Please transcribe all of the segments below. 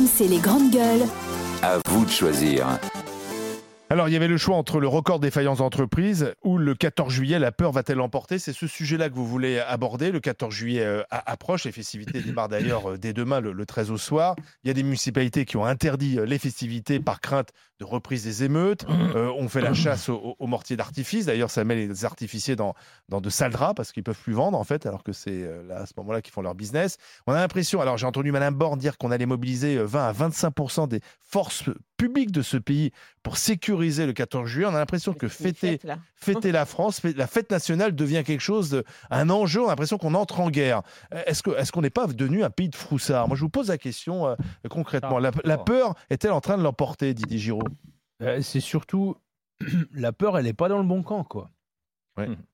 RMC les grandes gueules. À vous de choisir. Alors, il y avait le choix entre le record défaillance d'entreprise ou le 14 juillet, la peur va-t-elle l'emporter C'est ce sujet-là que vous voulez aborder. Le 14 juillet euh, approche, les festivités démarrent d'ailleurs euh, dès demain, le, 13 au soir. Il y a des municipalités qui ont interdit euh, les festivités par crainte de reprise des émeutes. on fait la chasse aux, mortiers d'artifice. D'ailleurs, ça met les artificiers dans, dans de sales draps parce qu'ils peuvent plus vendre, en fait, alors que c'est à ce moment-là qu'ils font leur business. On a l'impression, alors j'ai entendu Madame Borne dire qu'on allait mobiliser 20 à 25% des forces publiques de ce pays pour sécuriser le 14 juillet. On a l'impression que fêter, fêter la France, la fête nationale devient quelque chose, un enjeu. On a l'impression qu'on entre en guerre. Est-ce qu'on est n'est pas devenu un pays de froussards? Moi, je vous pose la question euh, concrètement. La, peur est-elle en train de l'emporter, Didier Giraud? Euh, C'est surtout la peur, elle n'est pas dans le bon camp, quoi.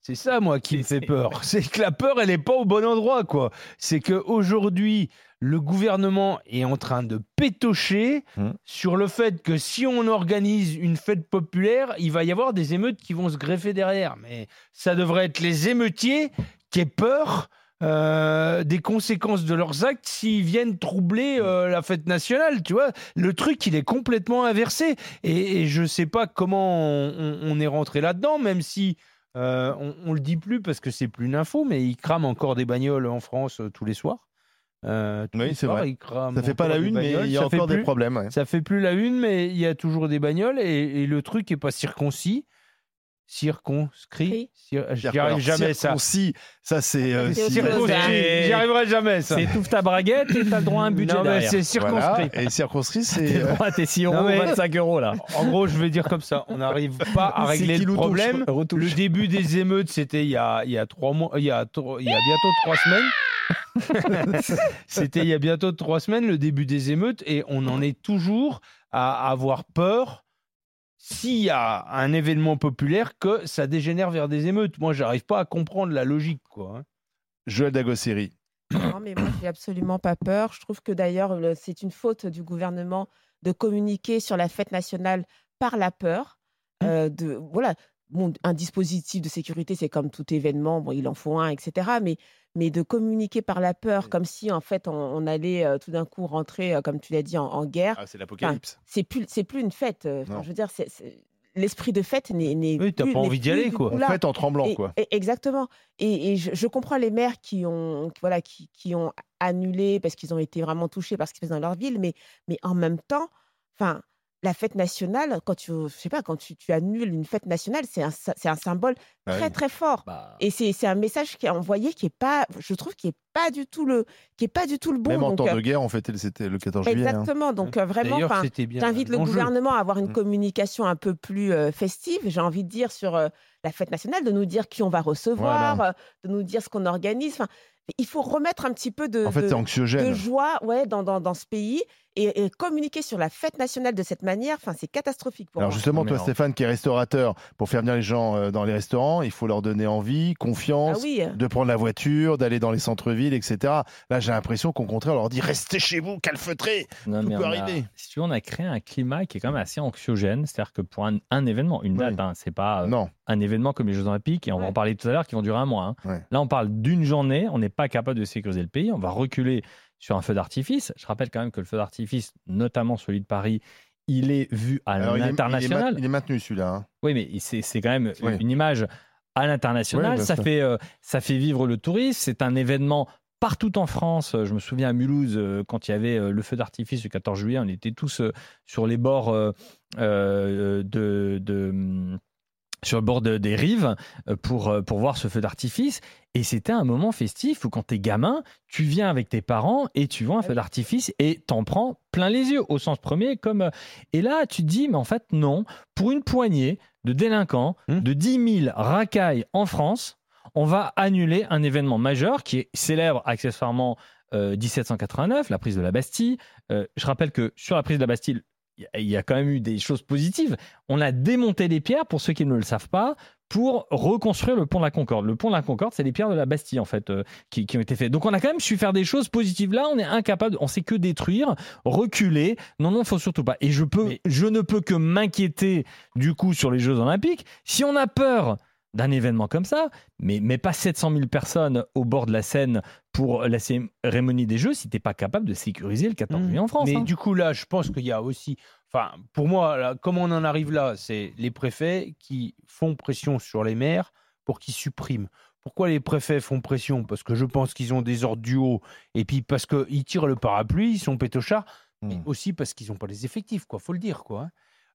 C'est ça, moi, qui me fait peur. C'est que la peur, elle n'est pas au bon endroit, quoi. C'est qu'aujourd'hui, le gouvernement est en train de pétocher mmh. sur le fait que si on organise une fête populaire, il va y avoir des émeutes qui vont se greffer derrière. Mais ça devrait être les émeutiers qui aient peur euh, des conséquences de leurs actes s'ils viennent troubler euh, la fête nationale. Tu vois, le truc, il est complètement inversé. Et, je ne sais pas comment on, est rentré là-dedans, même si euh, on, ne le dit plus parce que c'est plus une info, mais ils crament encore des bagnoles en France tous les soirs. Euh, oui, c'est vrai. Ça fait pas la une, mais il y a encore des problèmes. Ça fait plus la une, mais il y a toujours des bagnoles et, et le truc est pas circoncis circonscrit. J'y arrive jamais ça. Circoncis, ça c'est. Euh, J'y arriverai jamais ça. C'est tout ta braguette et t'as le droit à un budget non, mais c'est circonscrit. Et circonscrit, c'est. T'es droit à tes 6 euros, 25 euros là. En gros, je vais dire comme ça. On n'arrive pas à régler le problème. Le début des émeutes, c'était il y a, il y a trois mois, il y a, il y a bientôt trois semaines. c'était il y a bientôt trois semaines, le début des émeutes, et on en est toujours à avoir peur s'il y a un événement populaire que ça dégénère vers des émeutes. Moi, j'arrive pas à comprendre la logique, quoi. Hein. Joël Dagosseri. Non, mais moi, j'ai absolument pas peur. Je trouve que d'ailleurs, c'est une faute du gouvernement de communiquer sur la fête nationale par la peur. Mmh. Euh, de, voilà, un dispositif de sécurité, c'est comme tout événement, bon, il en faut un, etc. Mais, mais de communiquer par la peur, comme si en fait on, allait euh, tout d'un coup rentrer, euh, comme tu l'as dit, en, guerre. Ah, c'est l'apocalypse. c'est plus, c'est plus une fête. Euh, je veux dire, c'est, l'esprit de fête n'est, n'est oui, t'as pas envie d'y aller, quoi. En fait, en tremblant, quoi. exactement. Et, je, comprends les maires qui ont, voilà, qui, qui ont annulé parce qu'ils ont été vraiment touchés par ce qui se passe dans leur ville, mais, mais en même temps, enfin la fête nationale, quand tu, je sais pas, quand tu, annules une fête nationale, c'est un, c'est un symbole bah très très fort. Bah et c'est, c'est un message qui est envoyé qui est pas, je trouve, qui est pas du tout le, qui est pas du tout le bon. Même en temps de guerre, on fêtait c'était le 14 juillet. Hein. Exactement. Donc euh, vraiment, j'invite le gouvernement à avoir une mmh. communication un peu plus euh, festive. J'ai envie de dire sur euh, la fête nationale, de nous dire qui on va recevoir, de nous dire ce qu'on organise. Enfin, il faut remettre un petit peu de, de, joie ouais, dans, dans, dans ce pays et, communiquer sur la fête nationale de cette manière, enfin, c'est catastrophique pour Alors moi. justement, toi, Stéphane, qui est restaurateur, pour faire venir les gens euh, dans les restaurants, il faut leur donner envie, confiance, ah de prendre la voiture, d'aller dans les centres-villes, etc. Là, j'ai l'impression qu'au contraire, on leur dit restez chez vous, calfeutrez, tout peut arriver. si tu veux, on a créé un climat qui est quand même assez anxiogène, c'est-à-dire que pour un, événement, une date, hein, c'est pas euh, un événement comme les Jeux Olympiques, et on va en parler tout à l'heure, qui vont durer un mois. Hein. Là, on parle d'une journée, on n'est pas capable de sécuriser le pays, on va reculer sur un feu d'artifice. Je rappelle quand même que le feu d'artifice, notamment celui de Paris, il est vu à l'international. Il, est maintenu celui-là. Hein. Oui, mais c'est quand même une image à l'international. ça, fait, euh, ça fait vivre le tourisme. C'est un événement partout en France. Je me souviens à Mulhouse, euh, quand il y avait euh, le feu d'artifice le 14 juillet, on était tous sur les bords de, de sur le bord des rives euh, pour, euh, pour voir ce feu d'artifice. Et c'était un moment festif où quand t'es gamin, tu viens avec tes parents et tu vois un feu d'artifice et t'en prends plein les yeux, au sens premier. comme euh, Et là, tu te dis, mais en fait, non. Pour une poignée de délinquants, hmm. de 10 000 racailles en France, on va annuler un événement majeur qui est célèbre accessoirement 1789, la prise de la Bastille. je rappelle que sur la prise de la Bastille, il y a quand même eu des choses positives. On a démonté les pierres, pour ceux qui ne le savent pas, pour reconstruire le pont de la Concorde. Le pont de la Concorde, c'est les pierres de la Bastille, en fait, euh, qui, ont été faites. Donc on a quand même su faire des choses positives. Là, on est incapable, on sait que détruire, reculer. Non, non, faut surtout pas. Et je, peux, je ne peux que m'inquiéter, du coup, sur les Jeux Olympiques. Si on a peur d'un événement comme ça, mais, mais pas 700 000 personnes au bord de la Seine pour la cérémonie des Jeux si tu n'es pas capable de sécuriser le 14 mmh. juillet en France. Mais hein. du coup, là, je pense qu'il y a aussi. Enfin, pour moi, comment on en arrive là C'est les préfets qui font pression sur les maires pour qu'ils suppriment. Pourquoi les préfets font pression? Parce que je pense qu'ils ont des ordres du haut, et puis parce qu'ils tirent le parapluie, ils sont pétochards, mais mmh. aussi parce qu'ils n'ont pas les effectifs, quoi. Faut le dire, quoi.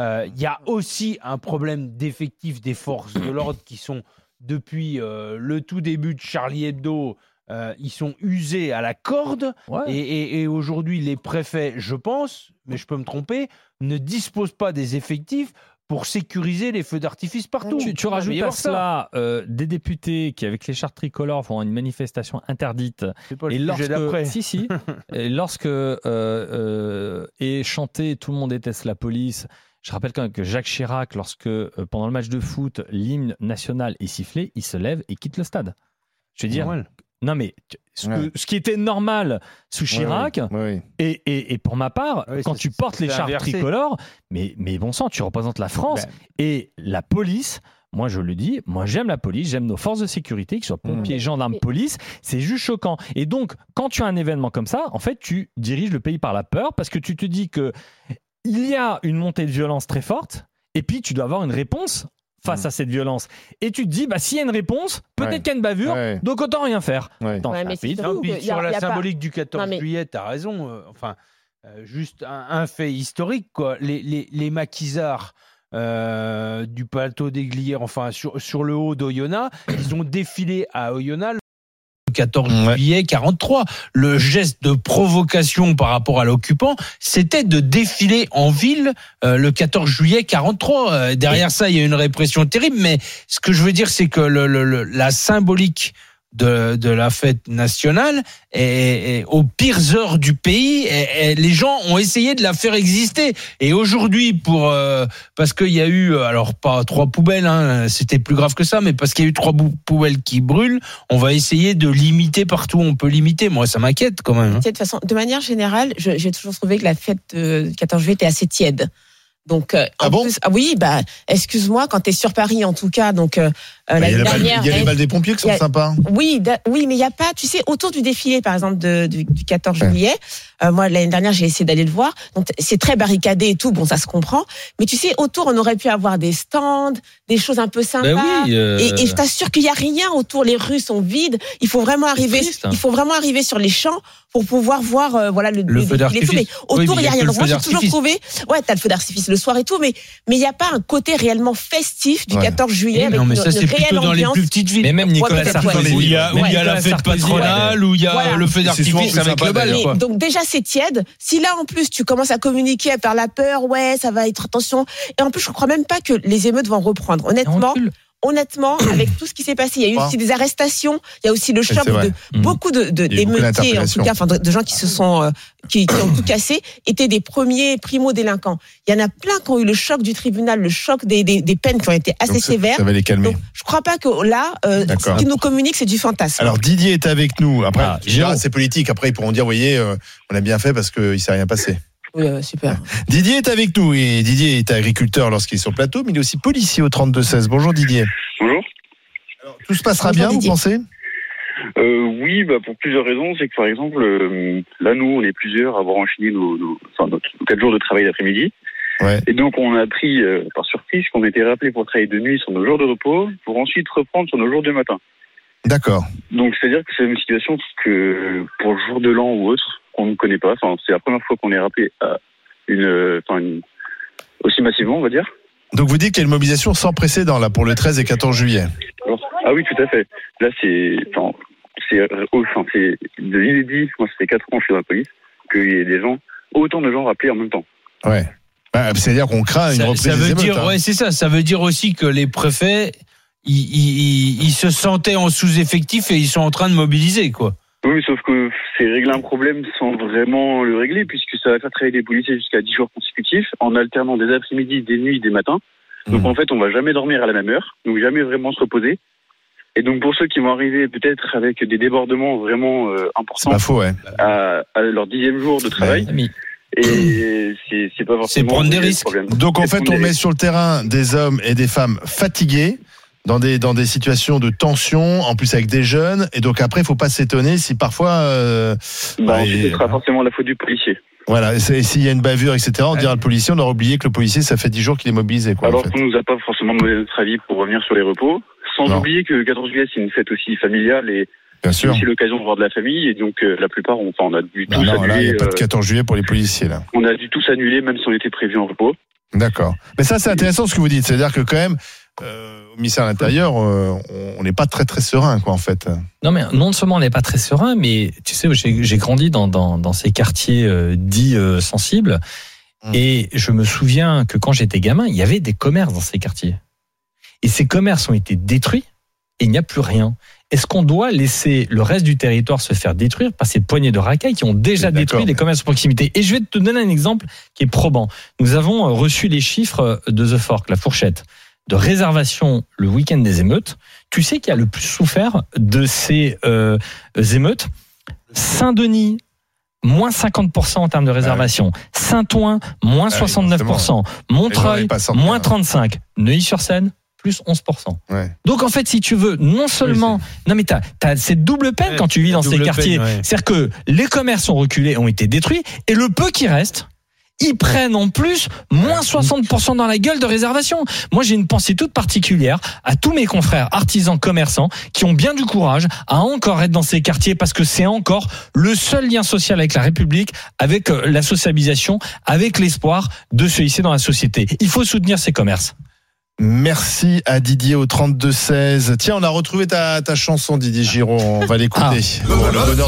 Hein. Euh, il y a aussi un problème d'effectifs des forces de l'ordre qui sont, depuis euh, le tout début de Charlie Hebdo, euh, ils sont usés à la corde. Et, aujourd'hui, les préfets, je pense, mais je peux me tromper, ne disposent pas des effectifs pour sécuriser les feux d'artifice partout. Tu, rajoutes à cela des députés qui, avec les chartes tricolores, font une manifestation interdite. Pas le et lorsque, si si, et lorsque est chanté "Tout le monde déteste la police", je rappelle quand même que Jacques Chirac, lorsque euh, pendant le match de foot, l'hymne national est sifflé, il se lève et quitte le stade. Je veux dire, non mais ce, qui était normal sous Chirac, et, pour ma part, quand tu portes les l'écharpe tricolore, mais, mais bon sang, tu représentes la France ben. et la police. Moi, je le dis, moi j'aime la police, j'aime nos forces de sécurité, qu'ils soient mmh. pompiers, gendarmes, police, c'est juste choquant. Et donc, quand tu as un événement comme ça, en fait, tu diriges le pays par la peur parce que tu te dis que il y a une montée de violence très forte, et puis tu dois avoir une réponse face mm. à cette violence. Et tu te dis, bah, s'il y a une réponse, peut-être qu'il y a une bavure, donc autant rien faire. sur la symbolique du 14 juillet, tu as raison. Euh, enfin, euh, juste un, fait historique, quoi. Les, les, les maquisards. Euh, du plateau des Glières, enfin sur, sur le haut d'Oyonnax, ils ont défilé à Oyonnax 14 juillet 43. Le geste de provocation par rapport à l'occupant, c'était de défiler en ville euh, le 14 juillet 43. Euh, derrière ça, il y a une répression terrible, mais ce que je veux dire, c'est que le, la symbolique de, de la fête nationale. Et, aux pires heures du pays et, les gens ont essayé de la faire exister. Et aujourd'hui pour euh, parce qu'il y a eu alors pas trois poubelles hein, c'était plus grave que ça mais parce qu'il y a eu trois poubelles qui brûlent on va essayer de limiter partout où on peut limiter. Moi ça m'inquiète quand même hein. de toute façon de manière générale j'ai toujours trouvé que la fête du 14 juillet était assez tiède. Donc, euh, ah bon? ah oui, bah, excuse-moi, quand tu es sur Paris, en tout cas, donc euh, euh, bah, il y a, les balles des pompiers qui sont sympas. Oui, oui, mais il n'y a pas, tu sais, autour du défilé, par exemple, de, du, 14 juillet, euh, moi, l'année dernière, j'ai essayé d'aller le voir. Donc, c'est très barricadé et tout. Bon, ça se comprend. Mais tu sais, autour, on aurait pu avoir des stands, des choses un peu sympas. Ben oui, euh... et, et, je t'assure qu'il n'y a rien autour. Les rues sont vides. Il faut vraiment arriver, hein. il faut vraiment arriver sur les champs pour pouvoir voir, euh, voilà, le, le, feu d'artifice. Mais autour, il n'y a rien. Moi, j'ai toujours trouvé, ouais, t'as le feu d'artifice le soir et tout, mais, mais il n'y a pas un côté réellement festif du 14 juillet. avec non, mais ça, c'est plutôt dans les plus petites villes. Mais même Nicolas Sarkozy. Où il y a, la fête patronale, où il y a le feu d'artifice avec le bal. Donc, déjà, c'est tiède. Si là, en plus, tu commences à communiquer, à faire la peur, ouais, ça va être attention. Et en plus, je crois même pas que les émeutes vont reprendre. Honnêtement, honnêtement, avec tout ce qui s'est passé, il y a eu aussi des arrestations, il y a aussi le choc de mmh. beaucoup de, d'émeutiers, en tout cas, enfin, de, gens qui se sont, euh, qui, ont tout cassé, étaient des premiers primo-délinquants. Il y en a plein qui ont eu le choc du tribunal, le choc des, des, peines qui ont été assez sévères. Ça va les calmer. Donc, je crois pas que là, euh, ce qui nous communique, c'est du fantasme. Alors, Didier est avec nous. Après, ah, c'est politique. Après, ils pourront dire, vous voyez, euh, on a bien fait parce qu'il s'est rien passé. Oui, super. Didier est avec nous et Didier est agriculteur lorsqu'il est sur le plateau, mais il est aussi policier au 32-16. Bonjour Didier. Bonjour. tout se passera bien, vous pensez? Euh, oui, bah, pour plusieurs raisons. C'est que par exemple, euh, là, nous, on est plusieurs à avoir enchaîné nos, nos, enfin, quatre jours de travail d'après-midi. Et donc, on a appris euh, par surprise qu'on était rappelé pour travailler de nuit sur nos jours de repos, pour ensuite reprendre sur nos jours de matin. D'accord. Donc, c'est-à-dire que c'est une situation que pour le jour de l'an ou autre, on ne connaît pas. Enfin, c'est la première fois qu'on est rappelé à une, enfin, aussi massivement, on va dire. Donc vous dites qu'il y a une mobilisation sans précédent là pour le 13 et 14 juillet. ah oui, tout à fait. Là, c'est, enfin, c'est, enfin, c'est de l'inédit. Moi, ça fait 4 ans que je suis dans la police, qu'il y ait des gens, autant de gens rappelés en même temps. Ouais. Bah, C'est-à-dire qu'on craint une reprise ça veut dire, hein. ouais, c'est ça. Ça veut dire aussi que les préfets, ils, ils, ils se sentaient en sous-effectif et ils sont en train de mobiliser, quoi. Oui, sauf que c'est régler un problème sans vraiment le régler, puisque ça va faire travailler des policiers jusqu'à 10 jours consécutifs, en alternant des après-midi, des nuits, des matins. Donc mmh. en fait, on va jamais dormir à la même heure, donc jamais vraiment se reposer. Et donc pour ceux qui vont arriver peut-être avec des débordements vraiment euh, importants à, leur dixième jour de travail, et c'est pas forcément prendre des risques. Donc en fait, on met sur le terrain des hommes et des femmes fatigués dans des dans des situations de tension, en plus avec des jeunes, et donc après, il faut pas s'étonner si parfois. Euh, Bah, bah, et- ce sera forcément la faute du policier. voilà, et s'il y a une bavure, etc. On dira le policier, on aura oublié que le policier, ça fait 10 jours qu'il est mobilisé, quoi. en Alors fait. qu'on nous a pas forcément demandé notre avis pour revenir sur les repos. Sans Non. oublier que le 14 juillet, c'est une fête aussi familiale et Bien c'est sûr. aussi l'occasion de voir de la famille. Et donc, euh, la plupart, on, enfin, on a dû tous non, là, il n'y a pas de euh, 14 juillet pour les policiers, là. on a dû tous annuler, même si on était prévu en repos. D'accord. Mais ça, c'est intéressant ce que vous dites. C'est-à-dire que quand même, euh, au ministère de l'Intérieur, euh, on- n'est pas très très serein, quoi, en fait. Non, mais non seulement on n'est pas très serein, mais tu sais, j'ai grandi dans, dans, dans ces quartiers euh, dits sensibles. Mm. Et je me souviens que quand j'étais gamin, il y avait des commerces dans ces quartiers. Et ces commerces ont été détruits et il n'y a plus rien. Est-ce qu'on doit laisser le reste du territoire se faire détruire par ces poignées de racailles qui ont déjà détruit les commerces de proximité? Et je vais te donner un exemple qui est probant. Nous avons reçu les chiffres de The Fork, la fourchette, de réservation le week-end des émeutes. Tu sais qui a le plus souffert de ces euh, émeutes? Saint-Denis, moins 50% en termes de réservation. Saint-Ouen, moins Ah oui, 69%. Les gens Montreuil, moins hein. 35%. Neuilly-sur-Seine, plus 11%. Ouais. Donc en fait, si tu veux, non seulement... non mais t'as as cette double peine Ouais, quand tu vis dans ces quartiers. ouais. C'est-à-dire que les commerces ont reculé, ont été détruits, et le peu qui reste, ils prennent en plus moins 60% dans la gueule de réservation. Moi, j'ai une pensée toute particulière à tous mes confrères artisans commerçants qui ont bien du courage à encore être dans ces quartiers parce que c'est encore le seul lien social avec la République, avec euh, la socialisation, avec l'espoir de se hisser dans la société. Il faut soutenir ces commerces. Merci à Didier au 32-16. Tiens, on a retrouvé ta, ta chanson, Didier Giraud. On va l'écouter. Ah. Le bonheur de tous.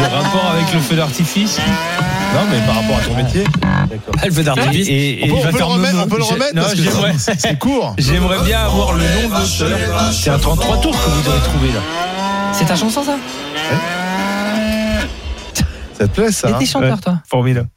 Le rapport avec le feu d'artifice. Non, mais par rapport à ton métier. Elle fait d'artifice. Et, et On peut, on le remettre, me- on peut le remettre non, parce que j'aimerais- c'est- court. J'aimerais bien avoir le nom de l'auteur. C'est un 33 tours que vous avez trouvé là. C'est ta chanson ça Ça te plaît, ça Et hein t'es chanteur toi Formidable.